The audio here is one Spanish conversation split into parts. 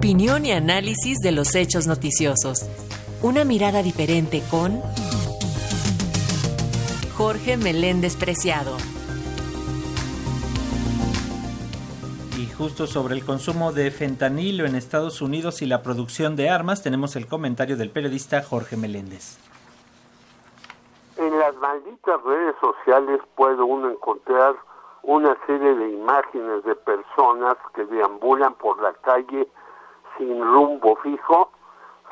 Opinión y análisis de los hechos noticiosos. Una mirada diferente con Jorge Meléndez Preciado. Y justo sobre el consumo de fentanilo en Estados Unidos y la producción de armas, tenemos el comentario del periodista Jorge Meléndez. En las malditas redes sociales puede uno encontrar una serie de imágenes de personas que deambulan por la calle sin rumbo fijo,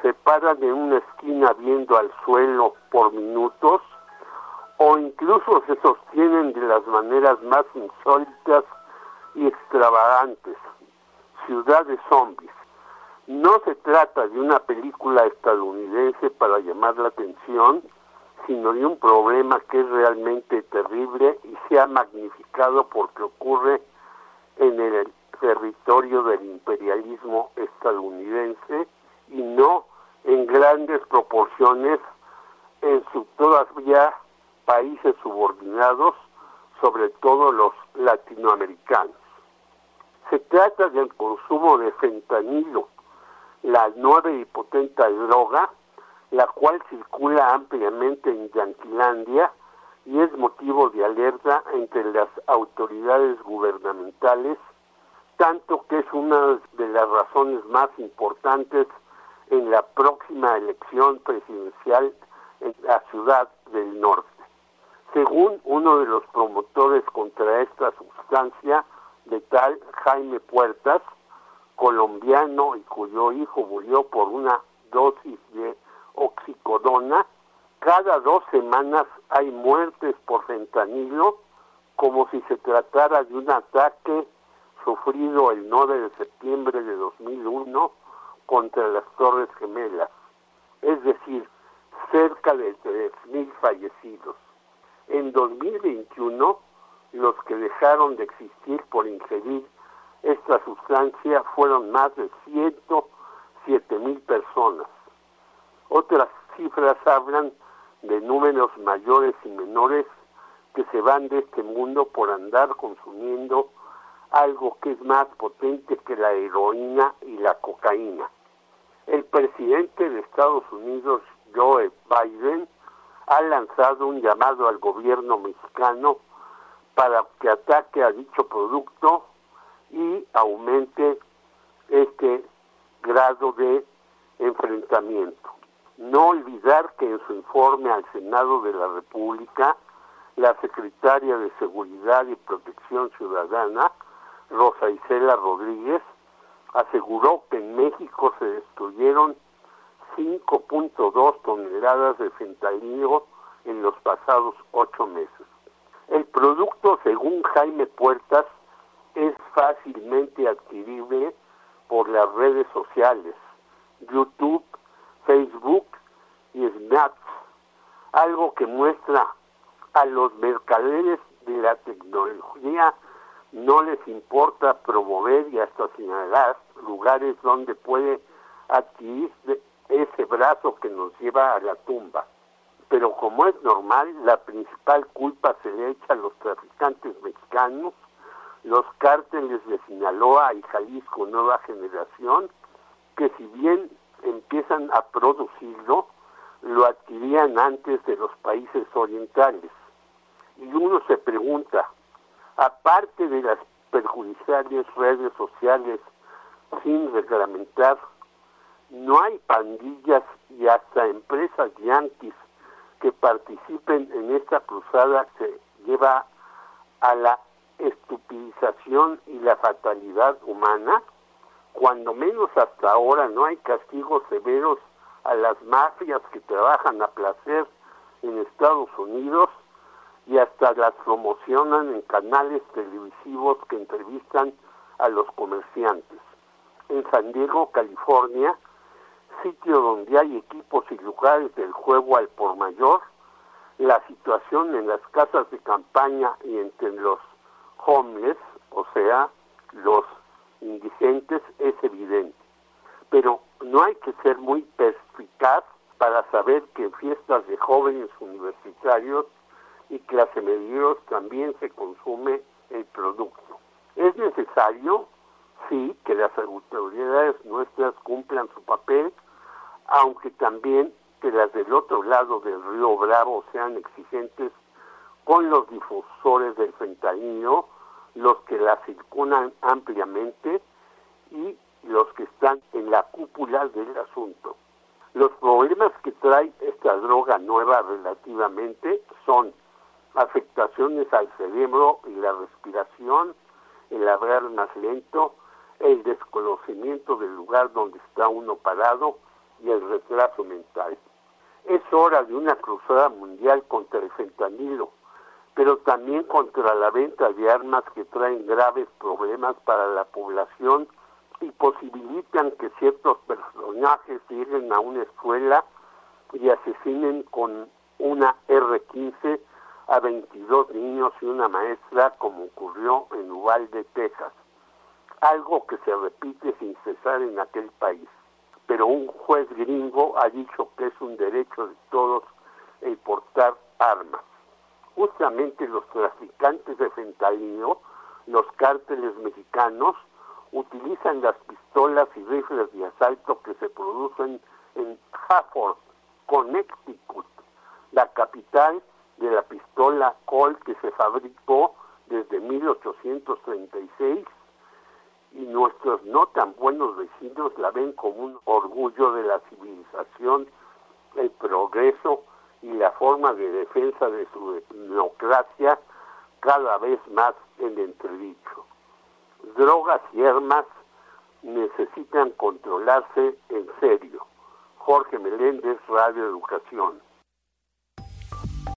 se paran en una esquina viendo al suelo por minutos o incluso se sostienen de las maneras más insólitas y extravagantes. Ciudad de zombies. No se trata de una película estadounidense para llamar la atención, sino de un problema que es realmente terrible y se ha magnificado porque ocurre en el territorio del imperialismo estadounidense y no en grandes proporciones en su todavía países subordinados, sobre todo los latinoamericanos. Se trata del consumo de fentanilo, la nueva y potente droga, la cual circula ampliamente en Yanquilandia y es motivo de alerta entre las autoridades gubernamentales, tanto que es una de las razones más importantes en la próxima elección presidencial en la ciudad del norte. Según uno de los promotores contra esta sustancia, de tal Jaime Puertas, colombiano y cuyo hijo murió por una dosis de oxicodona, cada dos semanas hay muertes por fentanilo como si se tratara de un ataque sufrido el 9 de septiembre de 2001 contra las Torres Gemelas, es decir, cerca de 3.000 fallecidos. En 2021, los que dejaron de existir por ingerir esta sustancia fueron más de 107 mil personas. Otras cifras hablan de números mayores y menores que se van de este mundo por andar consumiendo algo que es más potente que la heroína y la cocaína. El presidente de Estados Unidos, Joe Biden, ha lanzado un llamado al gobierno mexicano para que ataque a dicho producto y aumente este grado de enfrentamiento. No olvidar que en su informe al Senado de la República, la secretaria de Seguridad y Protección Ciudadana, Rosa Isela Rodríguez, aseguró que en México se destruyeron 5.2 toneladas de fentanilo en los pasados ocho meses. El producto, según Jaime Puertas, es fácilmente adquirible por las redes sociales, YouTube, Facebook y Snap, algo que muestra a los mercaderes de la tecnología no les importa promover y hasta señalar lugares donde puede adquirir ese brazo que nos lleva a la tumba. Pero como es normal, la principal culpa se le echa a los traficantes mexicanos, los cárteles de Sinaloa y Jalisco Nueva Generación, que si bien empiezan a producirlo, lo adquirían antes de los países orientales. Y uno se pregunta, aparte de las perjudiciales redes sociales sin reglamentar, no hay pandillas y hasta empresas yanquis que participen en esta cruzada que lleva a la estupidización y la fatalidad humana, cuando menos hasta ahora no hay castigos severos a las mafias que trabajan a placer en Estados Unidos y hasta las promocionan en canales televisivos que entrevistan a los comerciantes. En San Diego, California, sitio donde hay equipos y lugares del juego al por mayor, la situación en las casas de campaña y entre los homeless, o sea, los indigentes, es evidente. Pero no hay que ser muy perspicaz para saber que en fiestas de jóvenes universitarios y clase medios también se consume el producto. Es necesario sí que las autoridades nuestras cumplan su papel, aunque también que las del otro lado del río Bravo sean exigentes con los difusores del fentanilo, los que la circulan ampliamente y los que están en la cúpula del asunto. Los problemas que trae esta droga nueva relativamente son afectaciones al cerebro y la respiración, el hablar más lento, el desconocimiento del lugar donde está uno parado y el retraso mental. Es hora de una cruzada mundial contra el fentanilo, pero también contra la venta de armas que traen graves problemas para la población y posibilitan que ciertos personajes lleguen a una escuela y asesinen con una R-15 a 22 niños y una maestra como ocurrió en Uvalde, Texas. Algo que se repite sin cesar en aquel país. Pero un juez gringo ha dicho que es un derecho de todos el portar armas. Justamente los traficantes de fentanilo, los cárteles mexicanos, utilizan las pistolas y rifles de asalto que se producen en Hafford, Connecticut, la capital de la pistola Colt que se fabricó desde 1836 y nuestros no tan buenos vecinos la ven como un orgullo de la civilización, el progreso y la forma de defensa de su democracia cada vez más en entredicho. Drogas y armas necesitan controlarse en serio. Jorge Meléndez, Radio Educación.